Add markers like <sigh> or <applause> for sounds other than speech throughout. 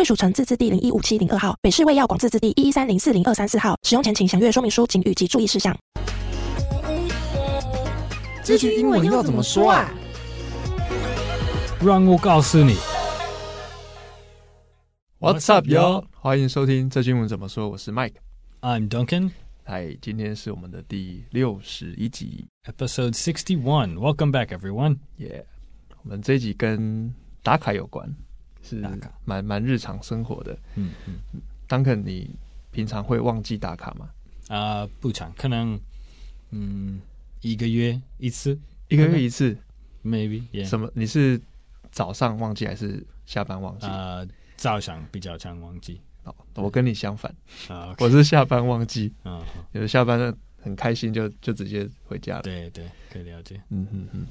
卫署城自治地零一五七零二号，北市卫药广自治地一一三零四零二三四号。使用前请详阅说明书、警语及注意事项。这句英文要怎么说啊？让我告诉你。What's up, y'all？欢迎收听这句英文怎么说。我是 Mike。I'm Duncan。嗨，今天是我们的第六十一集，Episode sixty one。Welcome back, everyone. Yeah，我们这一集跟打卡有关。是打卡蛮蛮日常生活的，嗯嗯，Duncan，你平常会忘记打卡吗？啊、呃，不常，可能嗯一个月一次，一个月一次，maybe、yeah. 什么？你是早上忘记还是下班忘记？啊、呃，早上比较常忘记。哦，我跟你相反啊，okay. 我是下班忘记，嗯，有的下班很开心就就直接回家了。对对，可以了解。嗯嗯嗯。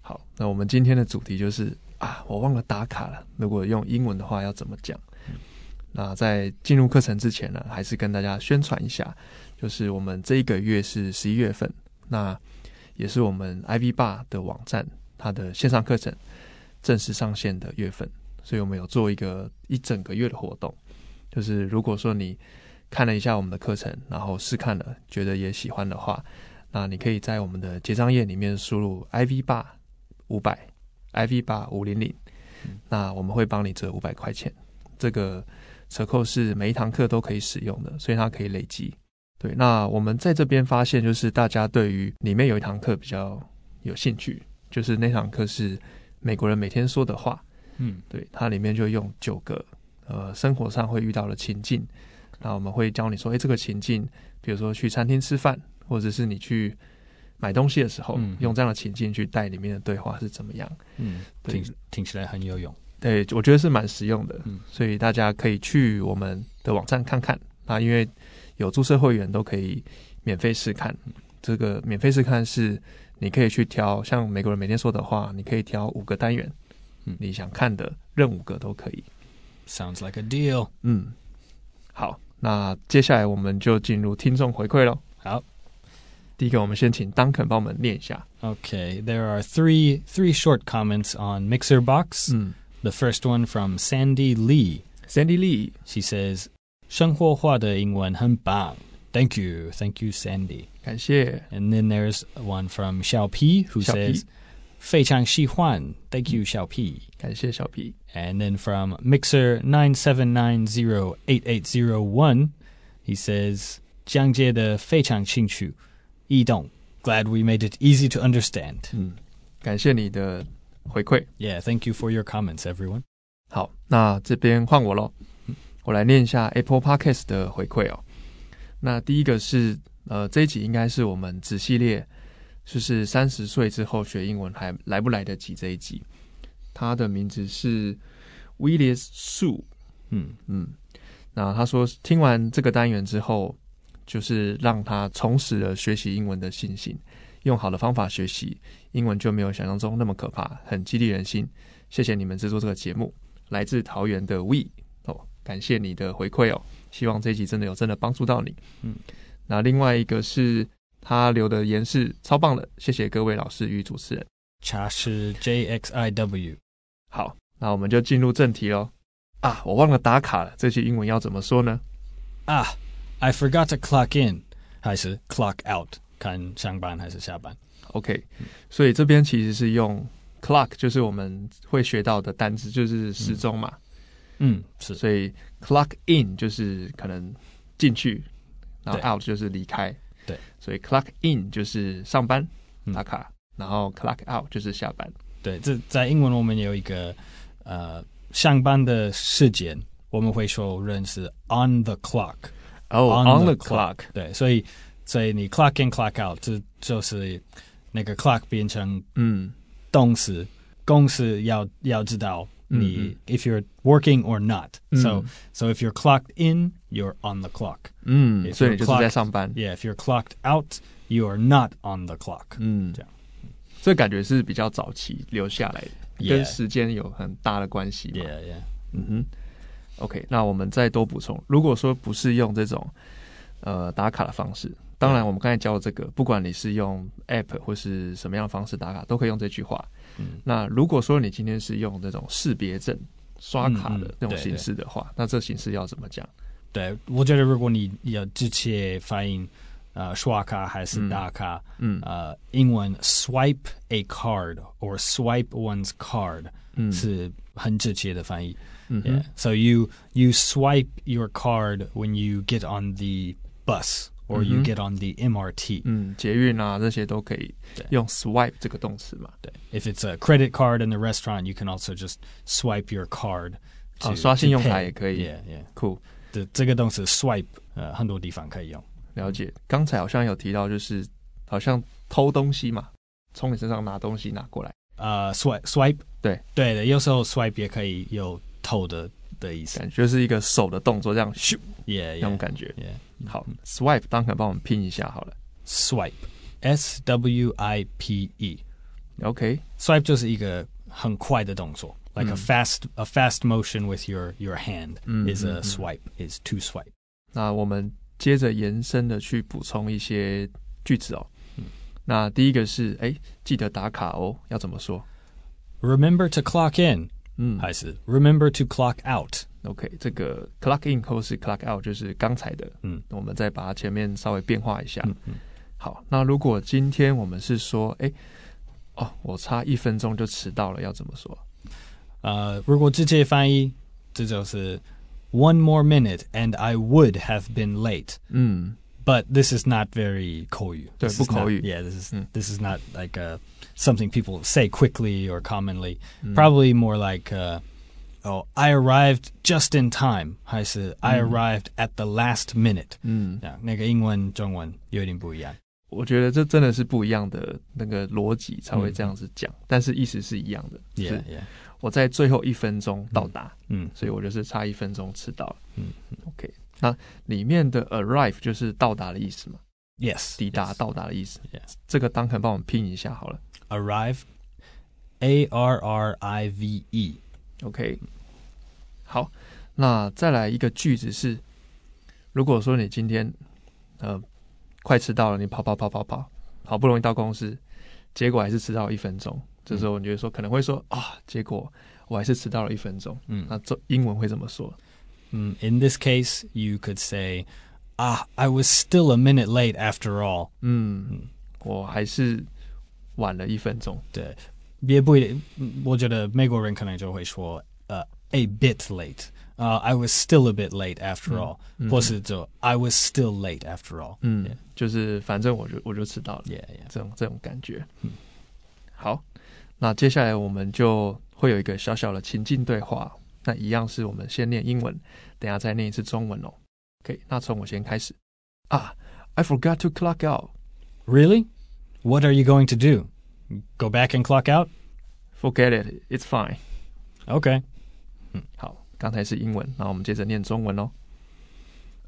好，那我们今天的主题就是。啊，我忘了打卡了。如果用英文的话要怎么讲？那在进入课程之前呢，还是跟大家宣传一下，就是我们这一个月是十一月份，那也是我们 IV 爸的网站它的线上课程正式上线的月份，所以我们有做一个一整个月的活动。就是如果说你看了一下我们的课程，然后试看了，觉得也喜欢的话，那你可以在我们的结账页里面输入 ivy-bar 五百。Ivy-bar 五零零，那我们会帮你折五百块钱。这个折扣是每一堂课都可以使用的，所以它可以累积。对，那我们在这边发现，就是大家对于里面有一堂课比较有兴趣，就是那堂课是美国人每天说的话。嗯，对，它里面就用九个呃生活上会遇到的情境，那我们会教你说，哎，这个情境，比如说去餐厅吃饭，或者是你去。买东西的时候，嗯，用这样的情境去带里面的对话是怎么样？嗯，听听起来很有用。对，我觉得是蛮实用的。嗯，所以大家可以去我们的网站看看。那因为有注册会员都可以免费试看。这个免费试看是你可以去挑，像美国人每天说的话，你可以挑五个单元。嗯，你想看的任五个都可以。Sounds like a deal。嗯，好，那接下来我们就进入听众回馈喽。好。第一个，我们先请 Duncan 帮我们念一下。Okay, there are three three short comments on MixerBox. The first one from Sandy Lee. Sandy Lee, she says, 生活化的英文很棒. Thank you, thank you, Sandy. 感谢. And then there's one from Xiao P, who says, 非常喜欢. Thank you, Xiao P. 感谢小 P. And then from Mixer nine seven nine zero eight eight zero one, he says, 讲解的非常清楚。 易懂，Glad we made it easy to understand。嗯，感谢你的回馈。Yeah，thank you for your comments, everyone。好，那这边换我喽。我来念一下 Apple Podcast 的回馈哦。那第一个是，呃，这一集应该是我们子系列，就是三十岁之后学英文还来不来得及这一集。他的名字是 Willis Sue。嗯嗯，那他说听完这个单元之后。 就是让他重拾了学习英文的信心，用好的方法学习英文就没有想象中那么可怕，很激励人心。谢谢你们制作这个节目，来自桃园的 We 哦，感谢你的回馈哦，希望这一集真的有真的帮助到你。嗯，那另外一个是他留的言是超棒的，谢谢各位老师与主持人。查是 JXIW。好，那我们就进入正题喽。啊，我忘了打卡了，这句英文要怎么说呢？啊。I forgot to clock in，还是 clock out？看上班还是下班？OK，所以这边其实是用 clock，就是我们会学到的单词，就是时钟嘛。嗯，是。所以 clock in 就是可能进去，然后 out 就是离开。对，所以 clock in 就是上班打卡，然后 clock out 就是下班。对，这在英文我们有一个呃上班的时间，我们会说人是 on the clock。哦、oh，on the clock，对，所以所以你 clock in clock out，这就是那个 clock 变成嗯动词，公司要要知道 你 if you're working or not. So 嗯 so if you're clocked in, you're on the clock. 嗯， If 所以 you're 你就是在 clocked- 上班。 Yeah, if you're clocked out, you are not on the clock. 嗯这样，这感觉是比较早期留下来的 Yeah 跟时间有很大的关系嘛。 Yeah, yeah. 嗯哼 ，OK，那我们再多补充，如果说不是用这种呃打卡的方式，当然我们刚才教的这个，不管你是用 App 或是什么样的方式打卡，都可以用这句话。嗯那如果说你今天是用这种识别证刷卡的那种形式的话，那这形式要怎么讲？对，我觉得如果你要直接发音，呃，刷卡还是打卡，嗯呃，英文 swipe a card or swipe one's card 嗯是很直接的翻译。嗯哼 Yeah. So you you swipe your card when you get on the bus or you 嗯哼 get on the MRT. 嗯，捷运啊这些都可以对用 swipe 这个动词嘛。 If it's a credit card in the restaurant, you can also just swipe your card. To, 哦刷信用 to 卡 pay. 也可以 Yeah, yeah. 酷，的这个动词 swipe，呃，很多地方可以用。了解。刚才好像有提到，就是好像偷东西嘛，从你身上拿东西拿过来。呃，swipe swipe，对对的，有时候 swipe 也可以有 偷的的意思。感觉是一个手的动作，这样咻 Yeah, 那种 yeah, 感觉。 yeah. 好，swipe，当可帮我们拼一下好了。 Swipe，S W I P E。 OK， Swipe 就是一个很快的动作，like a 嗯 fast a fast motion with your your hand 嗯 is 嗯 a 嗯 swipe is to swipe。那我们接着延伸的去补充一些句子哦。嗯那第一个是，哎，记得打卡哦，要怎么说？ Remember to clock in， 嗯还是 Remember to clock out？ ，OK，这个 clock in 或是 clock out 就是刚才的，嗯我们再把它前面稍微变化一下。嗯嗯好，那如果今天我们是说，哎，哦，我差一分钟就迟到了，要怎么说？呃，如果直接翻译，这就是 One more minute and I would have been late。嗯 But this is not very 口语。对， This is 不口语。 not- Yeah, this is 嗯 this is not like uh, something people say quickly or commonly. 嗯 Probably more like, uh, oh, I arrived just in time. 还是 I 嗯 arrived at the last minute. 嗯，这样，那个英文、中文有点不一样。我觉得这真的是不一样的那个逻辑才会这样子讲，但是意思是一样的。就 Yeah, 是 yeah. 我在最后一分钟到达，嗯所以我就是差一分钟迟到了。嗯 OK， 那里面的 arrive 就是到达的意思嘛，Yes. 抵达.到达的意思。Yes. 这个当肯帮我们拼一下好了。Arrive. A R R I V E. OK，好，那再来一个句子是，如果说你今天呃快迟到了，你跑跑跑跑跑，好不容易到公司，结果还是迟到了一分钟，这时候你就说可能会说啊，结果我还是迟到了一分钟。嗯那这英文会怎么说？Mm, In this case, you could say, Ah, I was still a minute late after all. 嗯，我还是晚了一分钟。对，也不一定。我觉得美国人可能就会说，呃、a bit late. 啊、I was still a bit late after all，、嗯或是就 I was still late after all。嗯 Yeah. 就是反正我就我就迟到了。 Yeah, yeah. 这种这种感觉。嗯好，那接下来我们就会有一个小小的情境对话。 那一样是我们先念英文，等下再念一次中文哦。OK，那从我先开始啊。I forgot to clock out. Really? What are you going to do? Go back and clock out? Forget it. It's fine. Okay. 好，刚才是英文，那我们接着念中文哦。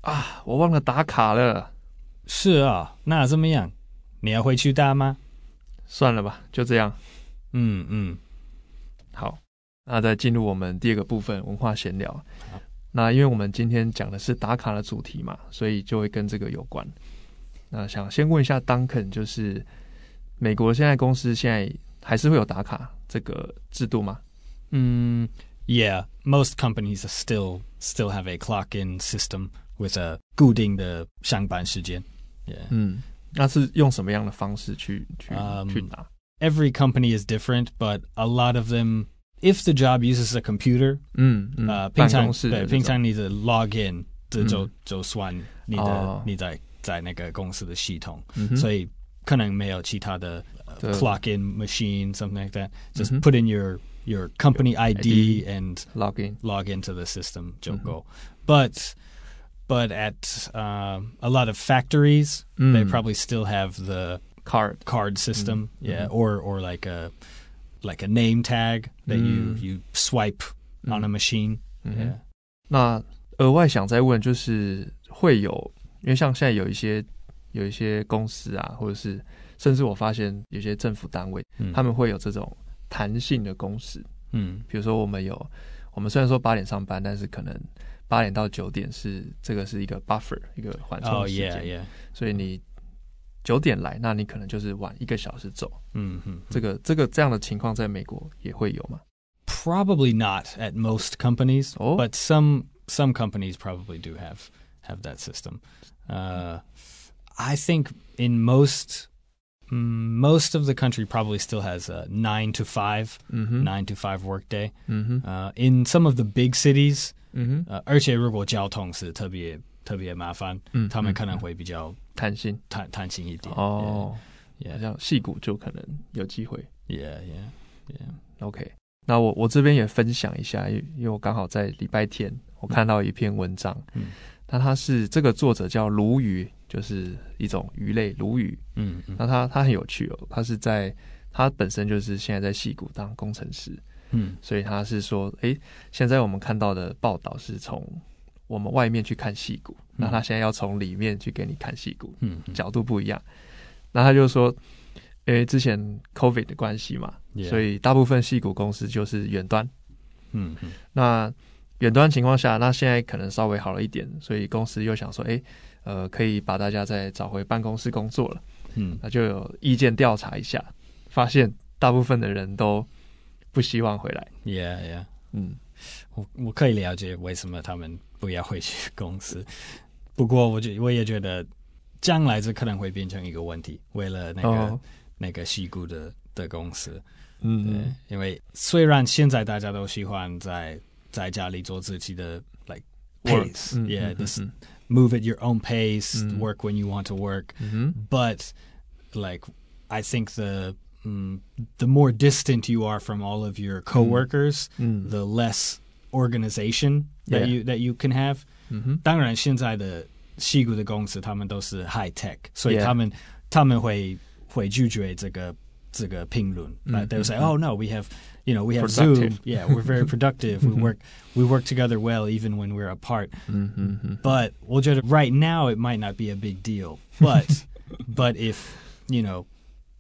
啊，我忘了打卡了，是啊，那怎么样？你要回去打吗？算了吧，就这样。嗯嗯，好，那再进入我们第二个部分文化闲聊。那因为我们今天讲的是打卡的主题嘛，所以就会跟这个有关。那想先问一下 Duncan，就是美国现在公司现在还是会有打卡这个制度吗？嗯，Yeah, most companies still still have a clock-in system with a 固定的上班时间。Yeah. 嗯，那是用什么样的方式去去、嗯去拿？Every company is different, but a lot of them, if the job uses a computer, 嗯嗯，呃，平常办公室的对这种平常你的 login 这就、嗯就算你的、哦你在在那个公司的系统，嗯哼所以可能没有其他的、呃对 clock in machine something like that. Just 嗯哼 put in your your company ID, ID and log in， log into the system 就嗯哼够。But but at um, a lot of factories, 嗯 they probably still have the card card system, Mhm. yeah, Mhm. or or like a like a name tag that you Mm. you swipe on a machine. 嗯 Yeah. 那额外想再问，就是会有，因为像现在有一些有一些公司啊，或者是甚至我发现有些政府单位，嗯他们会有这种弹性的工时。嗯比如说，我们有，我们虽然说八点上班，但是可能八点到九点是这个是一个 buffer，一个缓冲 Oh 时间。yeah, yeah. 所以你九点来，那你可能就是晚一个小时走。嗯嗯这个这个这样的情况在美国也会有吗？ Probably not at most companies, Oh. but some some companies probably do have have that system. Uh, I think in most mm, most of the country probably still has a nine to five 嗯哼， nine to five workday. 嗯哼， Uh, in some of the big cities, 嗯哼，呃，而且如果交通是特别 特别麻烦，嗯他们可能会比较弹性弹弹性一点。哦，好 yeah, 像戏骨就可能有机会。yeah, yeah, yeah. OK，那我我这边也分享一下，因因为我刚好在礼拜天我看到一篇文章，嗯，那他是这个作者叫鲈鱼，就是一种鱼类鲈鱼。嗯嗯那他他很有趣哦，他是在他本身就是现在在戏谷当工程师，嗯所以他是说，诶，现在我们看到的报道是从我们外面去看戏骨，那他现在要从里面去给你看戏骨，嗯嗯角度不一样。那他就说，因为之前 COVID 的关系嘛所以大部分戏骨公司就是远端。嗯嗯那远端情况下，那现在可能稍微好了一点，所以公司又想说，诶，呃，可以把大家再找回办公室工作了。嗯那就有意见调查一下，发现大部分的人都不希望回来。，yeah yeah。嗯我我可以了解为什么他们不要回去公司，<laughs> 不过我觉我也觉得将来这可能会变成一个问题，为了那个、哦。那个西谷的的公司，对，嗯。因为虽然现在大家都喜欢在在家里做自己的 like Work pace，嗯 yeah，嗯 this 嗯。move at your own pace, 嗯。work when you want to work. 嗯哼 But like, I think the mm, the more distant you are from all of your coworkers, 嗯 the less organization that Yeah. you that you can have. 嗯哼当然，现在的西谷的公司他们都是 high tech，所以 Yeah. 他们他们会会拒绝这个这个评论。Like they will say, mm, "Oh no, we have, you know, we have Productive. Zoom. Yeah, we're very productive. we work we work together well even when we're apart." 嗯哼哼 But 我觉得 right now it might not be a big deal. But <laughs> but if you know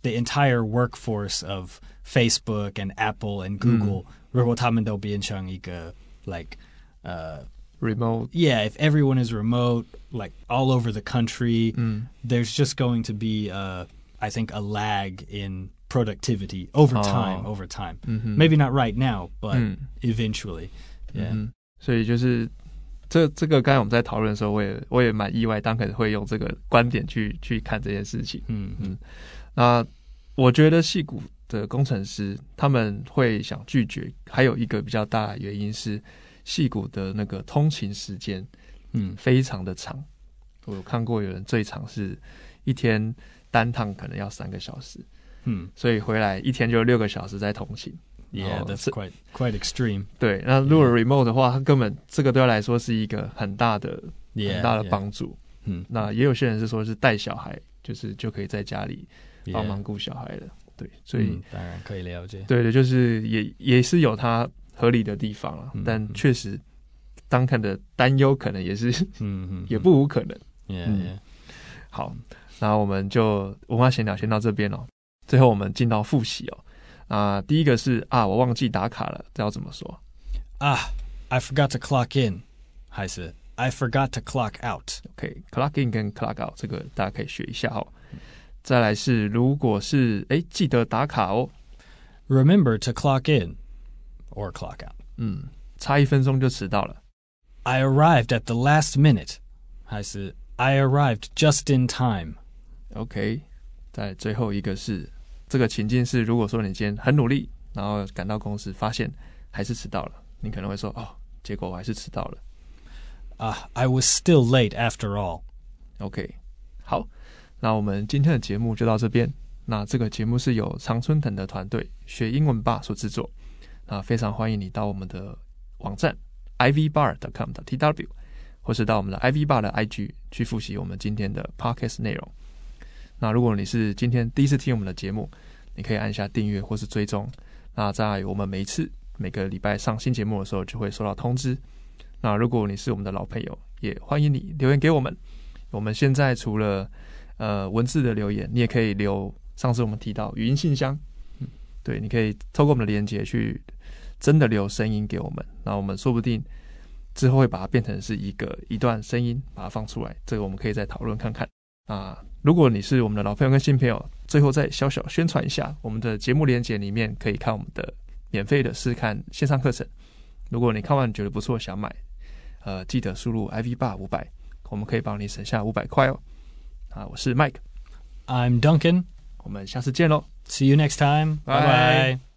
the entire workforce of Facebook and Apple and Google，、如果他们都变成一个 like 呃、 ，remote， yeah, if everyone is remote, like all over the country, 嗯 there's just going to be, uh, I think, a lag in productivity over time. Oh. Over time, 嗯哼 maybe not right now, but 嗯 eventually. Yeah. 嗯哼，所以就是这这个刚才我们在讨论的时候，我也我也蛮意外，当可能会用这个观点去去看这件事情。嗯嗯那 我觉得戏骨的工程师他们会想拒绝，还有一个比较大的原因是戏骨的那个通勤时间嗯非常的长。我有看过有人最长是一天单趟可能要三个小时，嗯所以回来一天就六个小时在通勤。Yeah, 哦 that's quite quite extreme. 对，那如果 remote 的话，它根本这个对他来说是一个很大的很大的.帮助。嗯那也有些人是说是带小孩，就是就可以在家里.帮忙顾小孩的。对，所以。嗯当然可以了解。对的，就是也也是有它合理的地方了，嗯但嗯确实当看的担忧可能也是嗯嗯也不无可能。嗯.好，那我们就文化闲聊先到这边哦。最后我们进到复习哦。啊，第一个是啊，我忘记打卡了，这要怎么说？Ah, I forgot to clock in. 还是 I forgot to clock out. OK，clock in 跟 clock out 这个大家可以学一下哦。再来是，如果是哎记得打卡哦，Remember to clock in or clock out. 嗯，差一分钟就迟到了。I arrived at the last minute. 还是 I arrived just in time. OK，在最后一个是这个情境是，如果说你今天很努力，然后赶到公司，发现还是迟到了，你可能会说哦，结果我还是迟到了。Ah, I was still late after all. OK，好，那我们今天的节目就到这边。那这个节目是由常春藤的团队学英文吧所制作。那非常欢迎你到我们的网站 ivbar.com.tw，或是到我们的 ivbar 的 IG 去复习我们今天的 podcast 内容。那如果你是今天第一次听我们的节目，你可以按下订阅或是追踪。那在我们每一次每个礼拜上新节目的时候就会收到通知。那如果你是我们的老朋友，也欢迎你留言给我们。我们现在除了呃文字的留言，你也可以留。上次我们提到语音信箱，嗯，对，你可以透过我们的连接去真的留声音给我们。那我们说不定之后会把它变成是一个一段声音，把它放出来。这个我们可以再讨论看看。啊，如果你是我们的老朋友跟新朋友，最后再小小宣传一下，我们的节目连接里面可以看我们的免费的试看线上课程。如果你看完觉得不错，想买，呃，记得输入 IV 爸五百，我们可以帮你省下五百块哦。啊，我是 Mike，I'm Duncan，我们下次见喽，See you next time，拜拜。